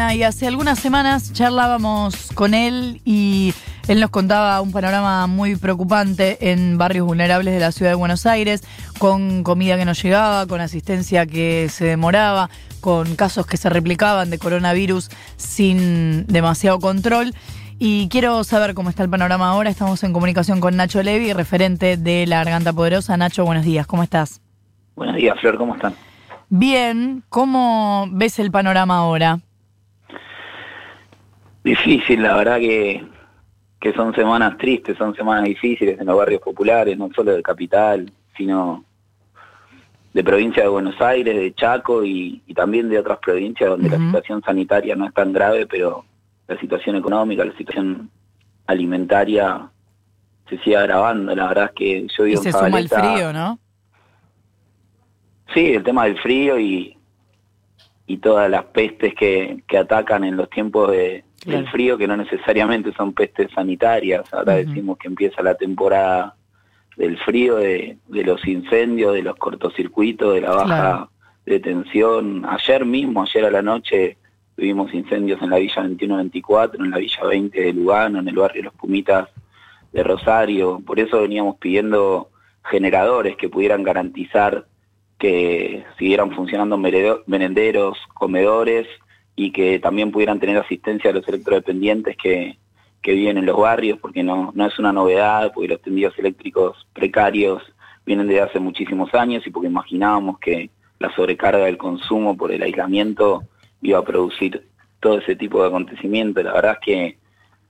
Y hace algunas semanas charlábamos con él y él nos contaba un panorama muy preocupante en barrios vulnerables de la ciudad de Buenos Aires, con comida que no llegaba, con asistencia que se demoraba, con casos que se replicaban de coronavirus sin demasiado control. Y quiero saber cómo está el panorama ahora. Estamos en comunicación con Nacho Levi, referente de la Garganta Poderosa. Nacho, buenos días, ¿cómo estás? Buenos días, Flor, ¿cómo están? Bien, ¿cómo ves el panorama ahora? Difícil, la verdad que, que son semanas tristes, son semanas difíciles en los barrios populares, no solo de capital, sino de provincia de Buenos Aires, de Chaco y, también de otras provincias donde la situación sanitaria no es tan grave, pero la situación económica, la situación alimentaria se sigue agravando. La verdad es que yo vivo y se suma el frío, ¿no? Sí, el tema del frío y, y todas las pestes que, que atacan en los tiempos de, del frío, que no necesariamente son pestes sanitarias. Ahora decimos que empieza la temporada del frío, de, de, los incendios, de los cortocircuitos, de la baja de tensión. Ayer mismo, ayer a la noche, Tuvimos incendios en la Villa 21-24, en la Villa 20 de Lugano, en el barrio Los Pumitas de Rosario. Por eso veníamos pidiendo generadores que pudieran garantizar que siguieran funcionando merenderos, comedores y que también pudieran tener asistencia a los electrodependientes que, que viven en los barrios, porque no, no es una novedad, porque los tendidos eléctricos precarios vienen desde hace muchísimos años y porque imaginábamos que la sobrecarga del consumo por el aislamiento iba a producir todo ese tipo de acontecimientos. La verdad es que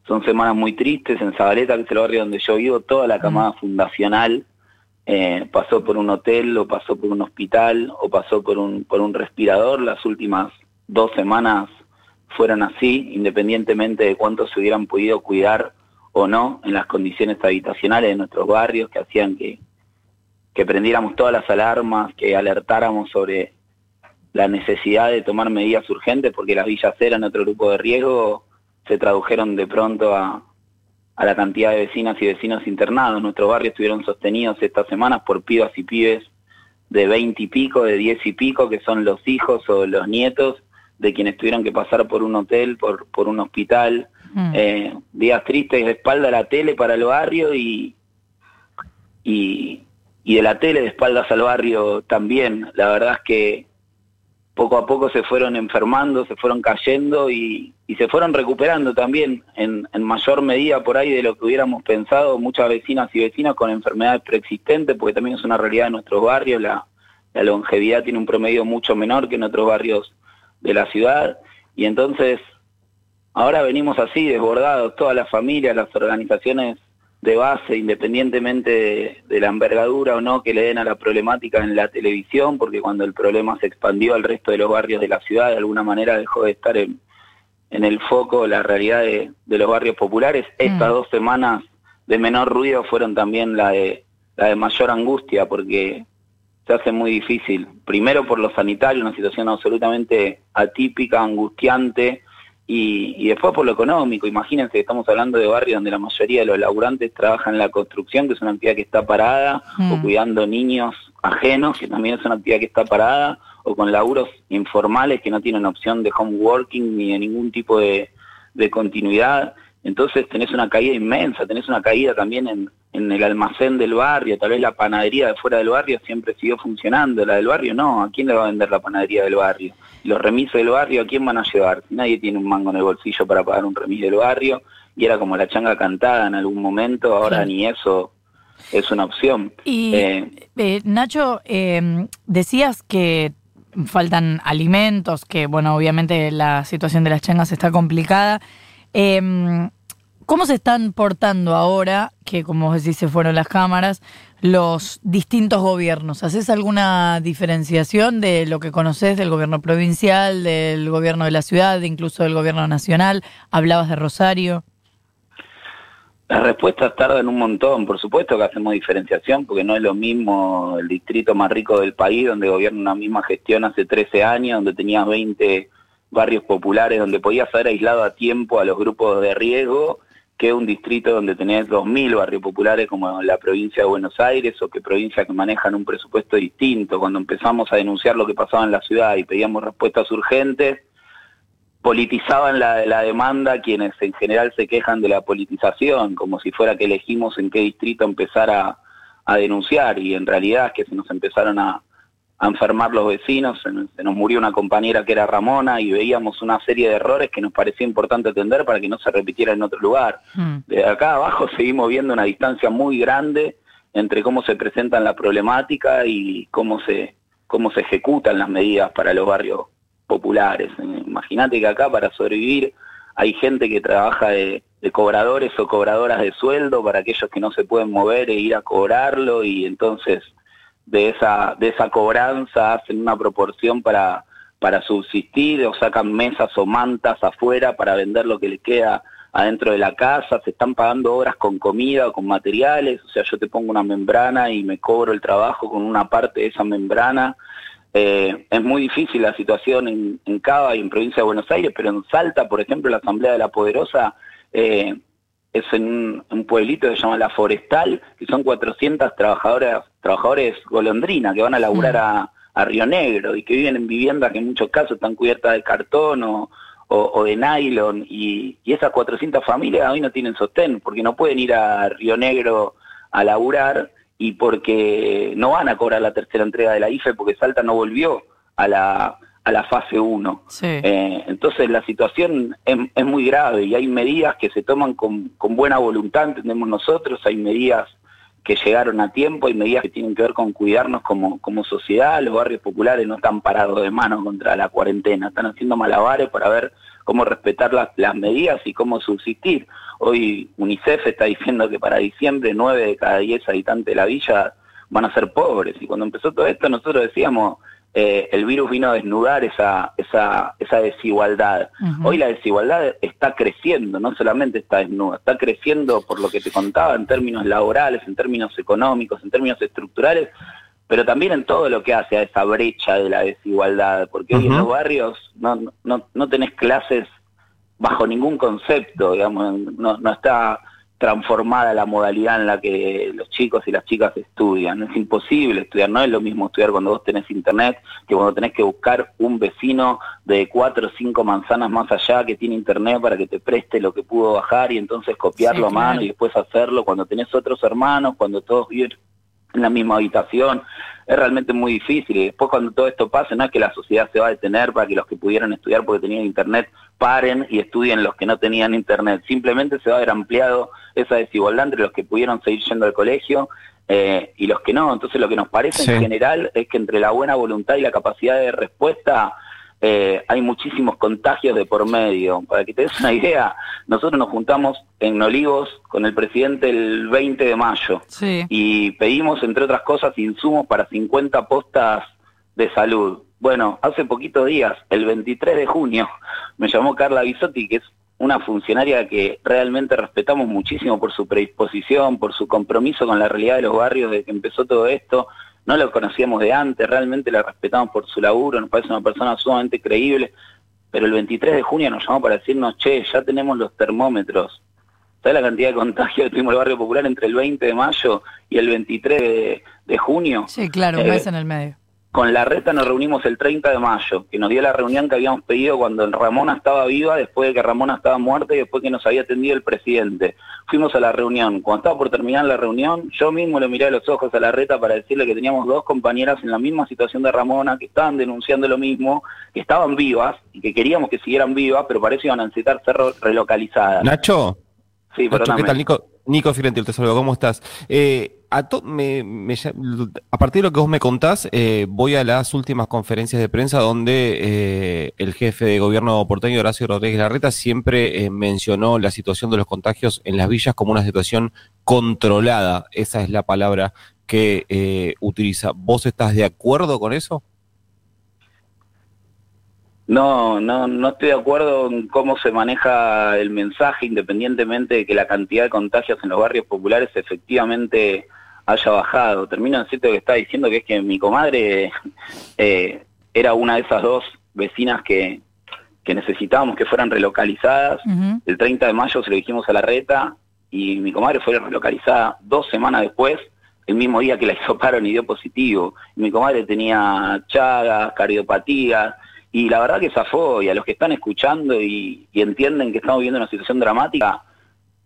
son semanas muy tristes. En Zabaleta, que es el barrio donde yo vivo, toda la camada fundacional eh, pasó por un hotel o pasó por un hospital o pasó por un, por un respirador. Las últimas dos semanas fueron así, independientemente de cuánto se hubieran podido cuidar o no en las condiciones habitacionales de nuestros barrios que hacían que, que prendiéramos todas las alarmas, que alertáramos sobre la necesidad de tomar medidas urgentes porque las villas eran otro grupo de riesgo, se tradujeron de pronto a, a la cantidad de vecinas y vecinos internados. Nuestros barrios estuvieron sostenidos estas semanas por pibas y pibes de 20 y pico, de 10 y pico, que son los hijos o los nietos de quienes tuvieron que pasar por un hotel, por, por un hospital. Mm. Eh, días tristes de espalda a la tele para el barrio y, y, y de la tele de espaldas al barrio también. La verdad es que poco a poco se fueron enfermando, se fueron cayendo y, se fueron recuperando también en, mayor medida por ahí de lo que hubiéramos pensado muchas vecinas y vecinos con enfermedades preexistentes, porque también es una realidad de nuestros barrios, la, la longevidad tiene un promedio mucho menor que en otros barrios de la ciudad y entonces ahora venimos así desbordados, todas las familias, las organizaciones de base, independientemente de, la envergadura o no que le den a la problemática en la televisión, porque cuando el problema se expandió al resto de los barrios de la ciudad, de alguna manera dejó de estar en, en el foco la realidad de, los barrios populares. Mm. Estas dos semanas de menor ruido fueron también la de, la de mayor angustia, porque se hace muy difícil. Primero por lo sanitario, una situación absolutamente atípica, angustiante, y, después por lo económico, imagínense que estamos hablando de barrios donde la mayoría de los laburantes trabajan en la construcción, que es una actividad que está parada, o mm. cuidando niños ajenos, que también es una actividad que está parada, o con laburos informales que no tienen opción de home working ni de ningún tipo de, de continuidad. Entonces tenés una caída inmensa, tenés una caída también en, en el almacén del barrio, tal vez la panadería de fuera del barrio siempre siguió funcionando, la del barrio no, ¿a quién le va a vender la panadería del barrio? Los remisos del barrio, ¿a quién van a llevar? Nadie tiene un mango en el bolsillo para pagar un remis del barrio, y era como la changa cantada en algún momento, ahora ni eso es una opción. Y eh, eh, Nacho, eh, decías que faltan alimentos, que bueno, obviamente la situación de las changas está complicada. ¿Cómo se están portando ahora, que como decís se fueron las cámaras, los distintos gobiernos? ¿Haces alguna diferenciación de lo que conoces del gobierno provincial, del gobierno de la ciudad, incluso del gobierno nacional? ¿Hablabas de Rosario? Las respuestas tardan un montón, por supuesto que hacemos diferenciación, porque no es lo mismo el distrito más rico del país, donde gobierna una misma gestión hace 13 años, donde tenías 20 barrios populares, donde podías haber aislado a tiempo a los grupos de riesgo, que un distrito donde tenés 2.000 barrios populares como la provincia de Buenos Aires o que provincias que manejan un presupuesto distinto. Cuando empezamos a denunciar lo que pasaba en la ciudad y pedíamos respuestas urgentes, politizaban la, la demanda quienes en general se quejan de la politización, como si fuera que elegimos en qué distrito empezar a, denunciar y en realidad es que se nos empezaron a, enfermar los vecinos, se nos, murió una compañera que era Ramona y veíamos una serie de errores que nos parecía importante atender para que no se repitiera en otro lugar. Hmm. De acá abajo seguimos viendo una distancia muy grande entre cómo se presentan la problemática y cómo se, cómo se ejecutan las medidas para los barrios populares. Imagínate que acá para sobrevivir hay gente que trabaja de, cobradores o cobradoras de sueldo para aquellos que no se pueden mover e ir a cobrarlo y entonces de esa, de esa cobranza hacen una proporción para, para subsistir o sacan mesas o mantas afuera para vender lo que les queda adentro de la casa, se están pagando horas con comida o con materiales, o sea, yo te pongo una membrana y me cobro el trabajo con una parte de esa membrana. Eh, es muy difícil la situación en, en, Cava y en Provincia de Buenos Aires, pero en Salta, por ejemplo, la Asamblea de la Poderosa eh, es en un, pueblito que se llama La Forestal, que son 400 trabajadoras, trabajadores golondrina que van a laburar mm. a, Río Negro y que viven en viviendas que en muchos casos están cubiertas de cartón o, de nylon y, y, esas 400 familias hoy no tienen sostén porque no pueden ir a Río Negro a laburar y porque no van a cobrar la tercera entrega de la IFE porque Salta no volvió a la, a la fase 1. Eh, entonces la situación es, muy grave y hay medidas que se toman con, con buena voluntad, entendemos nosotros, hay medidas que llegaron a tiempo, hay medidas que tienen que ver con cuidarnos como, como sociedad, los barrios populares no están parados de mano contra la cuarentena, están haciendo malabares para ver cómo respetar las, las medidas y cómo subsistir. Hoy UNICEF está diciendo que para diciembre nueve de cada diez habitantes de la villa van a ser pobres. Y cuando empezó todo esto nosotros decíamos, eh, el virus vino a desnudar esa, esa, esa desigualdad. Hoy la desigualdad está creciendo, no solamente está desnuda, está creciendo por lo que te contaba en términos laborales, en términos económicos, en términos estructurales, pero también en todo lo que hace a esa brecha de la desigualdad, porque hoy en los barrios no, no, no tenés clases bajo ningún concepto, digamos, no, no está transformada la modalidad en la que los chicos y las chicas estudian. Es imposible estudiar, no es lo mismo estudiar cuando vos tenés internet que cuando tenés que buscar un vecino de cuatro o cinco manzanas más allá que tiene internet para que te preste lo que pudo bajar y entonces copiarlo a mano y después hacerlo cuando tenés otros hermanos, cuando todos viven en la misma habitación. Es realmente muy difícil y después cuando todo esto pase no es que la sociedad se va a detener para que los que pudieran estudiar porque tenían internet paren y estudien los que no tenían internet. Simplemente se va a ver ampliado esa desigualdad entre los que pudieron seguir yendo al colegio eh, y los que no. Entonces lo que nos parece en general es que entre la buena voluntad y la capacidad de respuesta eh, hay muchísimos contagios de por medio. Para que te des una idea, nosotros nos juntamos en Olivos con el presidente el 20 de mayo. Y pedimos, entre otras cosas, insumos para 50 postas de salud. Bueno, hace poquitos días, el 23 de junio, me llamó Carla Bisotti, que es una funcionaria que realmente respetamos muchísimo por su predisposición, por su compromiso con la realidad de los barrios desde que empezó todo esto, no lo conocíamos de antes, realmente la respetamos por su laburo, nos parece una persona sumamente creíble, pero el 23 de junio nos llamó para decirnos, che, ya tenemos los termómetros. ¿Sabes la cantidad de contagios que tuvimos en el barrio popular entre el 20 de mayo y el 23 de, junio? Sí, claro, un eh, mes en el medio. Con la reta nos reunimos el 30 de mayo, que nos dio la reunión que habíamos pedido cuando Ramona estaba viva, después de que Ramona estaba muerta y después que nos había atendido el presidente. Fuimos a la reunión. Cuando estaba por terminar la reunión, yo mismo le miré a los ojos a la reta para decirle que teníamos dos compañeras en la misma situación de Ramona, que estaban denunciando lo mismo, que estaban vivas y que queríamos que siguieran vivas, pero parece que iban a necesitar ser relocalizadas. Nacho. Sí, Nacho, ¿qué tal, Nico? Nico Firentil, te saludo, ¿cómo estás? Eh, a, partir de lo que vos me contás, eh, voy a las últimas conferencias de prensa donde eh, el jefe de gobierno porteño, Horacio Rodríguez Larreta, siempre eh, mencionó la situación de los contagios en las villas como una situación controlada. Esa es la palabra que utiliza. ¿Vos estás de acuerdo con eso? No, no, no estoy de acuerdo en cómo se maneja el mensaje, independientemente de que la cantidad de contagios en los barrios populares efectivamente haya bajado. Termino en cierto que está diciendo que es que mi comadre eh, era una de esas dos vecinas que, que necesitábamos que fueran relocalizadas. El 30 de mayo se lo dijimos a la reta y mi comadre fue relocalizada dos semanas después, el mismo día que la hisoparon y dio positivo. mi comadre tenía chagas, cardiopatías, y la verdad que zafó, y a los que están escuchando y, entienden que estamos viviendo una situación dramática,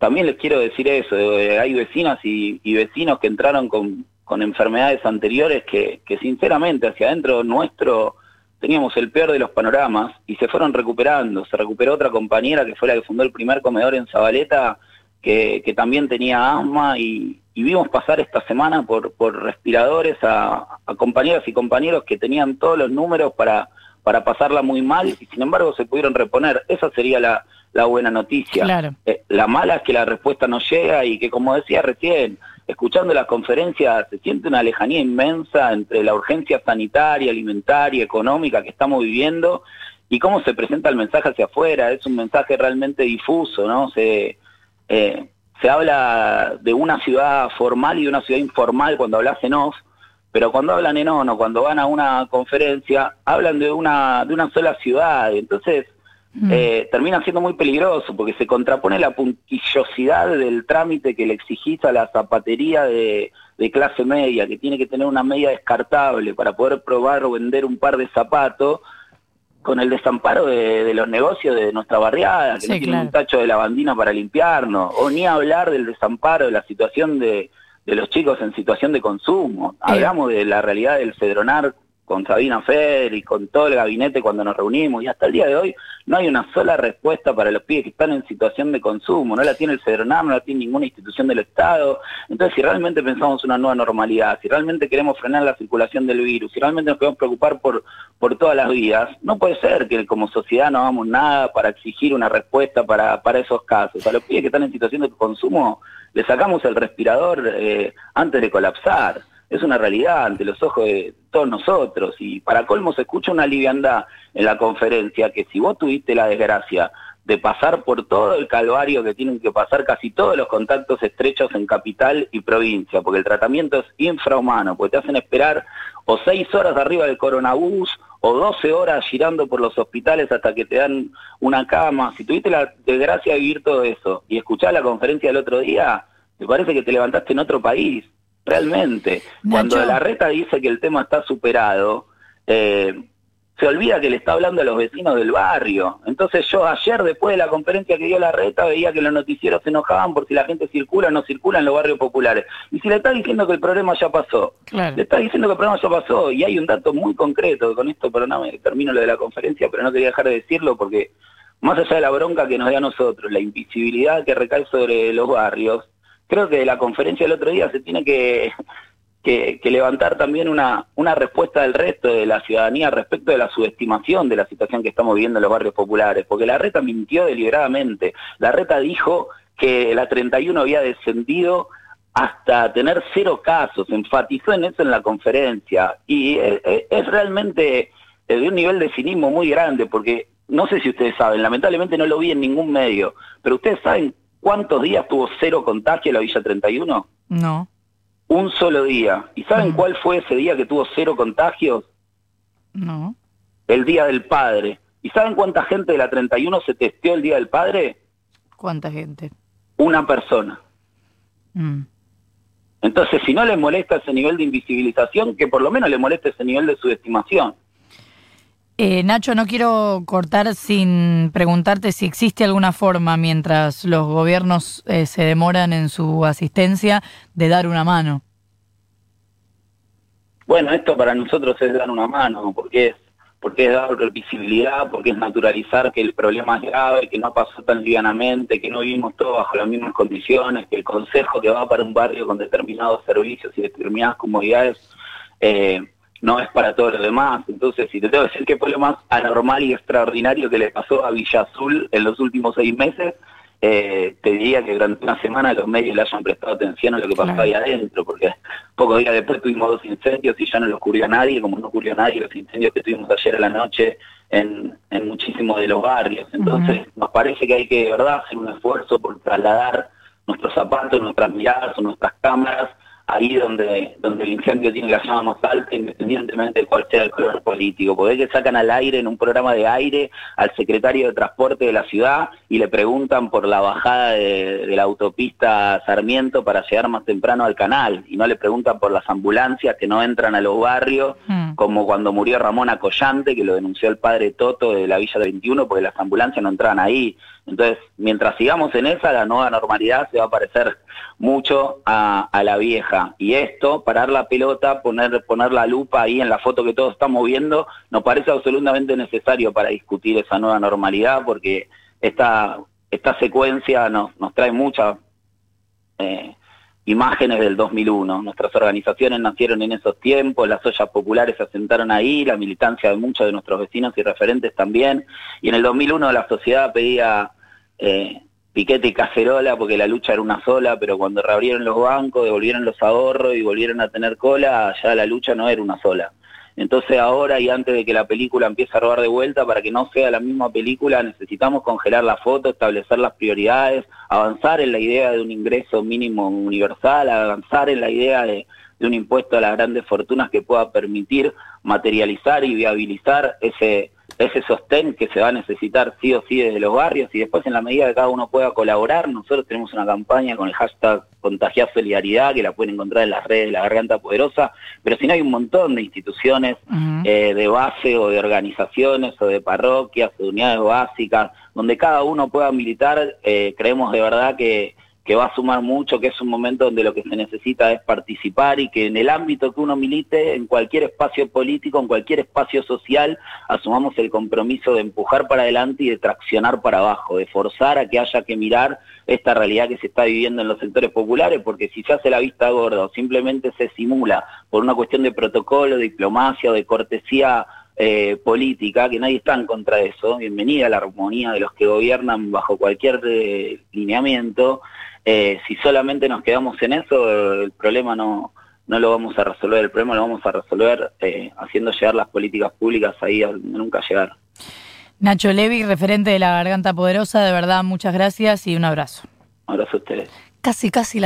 también les quiero decir eso, eh, hay vecinas y, vecinos que entraron con, enfermedades anteriores que, sinceramente hacia adentro nuestro teníamos el peor de los panoramas y se fueron recuperando. Se recuperó otra compañera que fue la que fundó el primer comedor en Zabaleta, que, que también tenía asma y, vimos pasar esta semana por, por respiradores a, a compañeras y compañeros que tenían todos los números para para pasarla muy mal y sin embargo se pudieron reponer. Esa sería la, buena noticia. Eh, la mala es que la respuesta no llega y que, como decía recién, escuchando las conferencias, se siente una lejanía inmensa entre la urgencia sanitaria, alimentaria, económica que estamos viviendo y cómo se presenta el mensaje hacia afuera. Es un mensaje realmente difuso, ¿no? Se, eh, se habla de una ciudad formal y de una ciudad informal cuando hablas en off, pero cuando hablan en ONU, cuando van a una conferencia, hablan de una, de una sola ciudad, entonces mm. eh, termina siendo muy peligroso porque se contrapone la puntillosidad del trámite que le exigís a la zapatería de, clase media, que tiene que tener una media descartable para poder probar o vender un par de zapatos, con el desamparo de, los negocios de nuestra barriada, que no tienen un tacho de lavandina para limpiarnos, o ni hablar del desamparo de la situación de de los chicos en situación de consumo. Hablamos de la realidad del Cedronar con Sabina Fer y con todo el gabinete cuando nos reunimos y hasta el día de hoy no hay una sola respuesta para los pibes que están en situación de consumo, no la tiene el Cedronar, no la tiene ninguna institución del Estado. Entonces, si realmente pensamos una nueva normalidad, si realmente queremos frenar la circulación del virus, si realmente nos queremos preocupar por, por todas las vías, no puede ser que como sociedad no hagamos nada para exigir una respuesta para, para esos casos. A los pibes que están en situación de consumo le sacamos el respirador eh, antes de colapsar. Es una realidad ante los ojos de todos nosotros. Y para colmo se escucha una liviandad en la conferencia que si vos tuviste la desgracia de pasar por todo el calvario que tienen que pasar casi todos los contactos estrechos en capital y provincia, porque el tratamiento es infrahumano, porque te hacen esperar o seis horas arriba del coronabús o 12 horas girando por los hospitales hasta que te dan una cama. Si tuviste la desgracia de vivir todo eso y escuchar la conferencia del otro día, me parece que te levantaste en otro país, realmente. Cuando la reta dice que el tema está superado, eh, se olvida que le está hablando a los vecinos del barrio. Entonces yo ayer, después de la conferencia que dio la reta, veía que los noticieros se enojaban por si la gente circula o no circula en los barrios populares. Y si le está diciendo que el problema ya pasó, le está diciendo que el problema ya pasó, y hay un dato muy concreto, con esto perdóname, termino lo de la conferencia, pero no quería dejar de decirlo porque más allá de la bronca que nos da a nosotros, la invisibilidad que recae sobre los barrios, creo que de la conferencia del otro día se tiene que levantar también una, una respuesta del resto de la ciudadanía respecto de la subestimación de la situación que estamos viviendo en los barrios populares, porque la reta mintió deliberadamente. La reta dijo que la 31 había descendido hasta tener cero casos, enfatizó en eso en la conferencia, y es, realmente de un nivel de cinismo muy grande, porque no sé si ustedes saben, lamentablemente no lo vi en ningún medio, pero ustedes saben cuántos días tuvo cero contagio la Villa 31? No un solo día. ¿Y saben mm. cuál fue ese día que tuvo cero contagios? No. El Día del Padre. ¿Y saben cuánta gente de la 31 se testeó el Día del Padre? ¿Cuánta gente? Una persona. Mm. Entonces, si no les molesta ese nivel de invisibilización, que por lo menos le moleste ese nivel de subestimación. Eh, Nacho, no quiero cortar sin preguntarte si existe alguna forma, mientras los gobiernos eh, se demoran en su asistencia, de dar una mano. Bueno, esto para nosotros es dar una mano, porque es porque es dar visibilidad, porque es naturalizar que el problema es grave, que no pasó tan livianamente, que no vivimos todos bajo las mismas condiciones, que el consejo que va para un barrio con determinados servicios y determinadas comodidades eh, no es para todos los demás. Entonces, si te tengo que decir que fue lo más anormal y extraordinario que le pasó a Villa Azul en los últimos seis meses, eh, te diría que durante una semana los medios le hayan prestado atención a lo que pasó ahí adentro, porque pocos días después tuvimos dos incendios y ya no lo ocurrió a nadie, como no ocurrió a nadie los incendios que tuvimos ayer a la noche en, en muchísimos de los barrios. Entonces, nos parece que hay que, de verdad, hacer un esfuerzo por trasladar nuestros zapatos, nuestras miradas o nuestras cámaras ahí donde, donde el incendio tiene la llama más alta, independientemente de cuál sea el color político. Porque que sacan al aire en un programa de aire al secretario de Transporte de la ciudad y le preguntan por la bajada de, la autopista Sarmiento para llegar más temprano al canal y no le preguntan por las ambulancias que no entran a los barrios, mm. como cuando murió Ramón Acollante, que lo denunció el padre Toto de la Villa del 21, porque las ambulancias no entraban ahí. Entonces, mientras sigamos en esa, la nueva normalidad se va a parecer mucho a, la vieja. Y esto, parar la pelota, poner, poner la lupa ahí en la foto que todos estamos viendo, nos parece absolutamente necesario para discutir esa nueva normalidad, porque esta, esta secuencia nos, nos trae muchas eh, imágenes del 2001. Nuestras organizaciones nacieron en esos tiempos, las ollas populares se asentaron ahí, la militancia de muchos de nuestros vecinos y referentes también. Y en el 2001 la sociedad pedía eh, piquete y cacerola porque la lucha era una sola, pero cuando reabrieron los bancos, devolvieron los ahorros y volvieron a tener cola, ya la lucha no era una sola. Entonces ahora y antes de que la película empiece a robar de vuelta, para que no sea la misma película, necesitamos congelar la foto, establecer las prioridades, avanzar en la idea de un ingreso mínimo universal, avanzar en la idea de, de un impuesto a las grandes fortunas que pueda permitir materializar y viabilizar ese ese sostén que se va a necesitar sí o sí desde los barrios y después en la medida que cada uno pueda colaborar, nosotros tenemos una campaña con el hashtag Contagiar Solidaridad que la pueden encontrar en las redes de la Garganta Poderosa, pero si no hay un montón de instituciones eh, de base o de organizaciones o de parroquias o de unidades básicas donde cada uno pueda militar, eh, creemos de verdad que que va a sumar mucho, que es un momento donde lo que se necesita es participar y que en el ámbito que uno milite, en cualquier espacio político, en cualquier espacio social, asumamos el compromiso de empujar para adelante y de traccionar para abajo, de forzar a que haya que mirar esta realidad que se está viviendo en los sectores populares, porque si se hace la vista gorda o simplemente se simula por una cuestión de protocolo, de diplomacia o de cortesía eh, política, que nadie está en contra de eso, bienvenida a la armonía de los que gobiernan bajo cualquier eh, lineamiento, eh, si solamente nos quedamos en eso, el problema no, no lo vamos a resolver, el problema lo vamos a resolver eh, haciendo llegar las políticas públicas ahí a nunca llegar. Nacho Levi, referente de la Garganta Poderosa, de verdad muchas gracias y un abrazo. Un abrazo a ustedes. Casi, casi las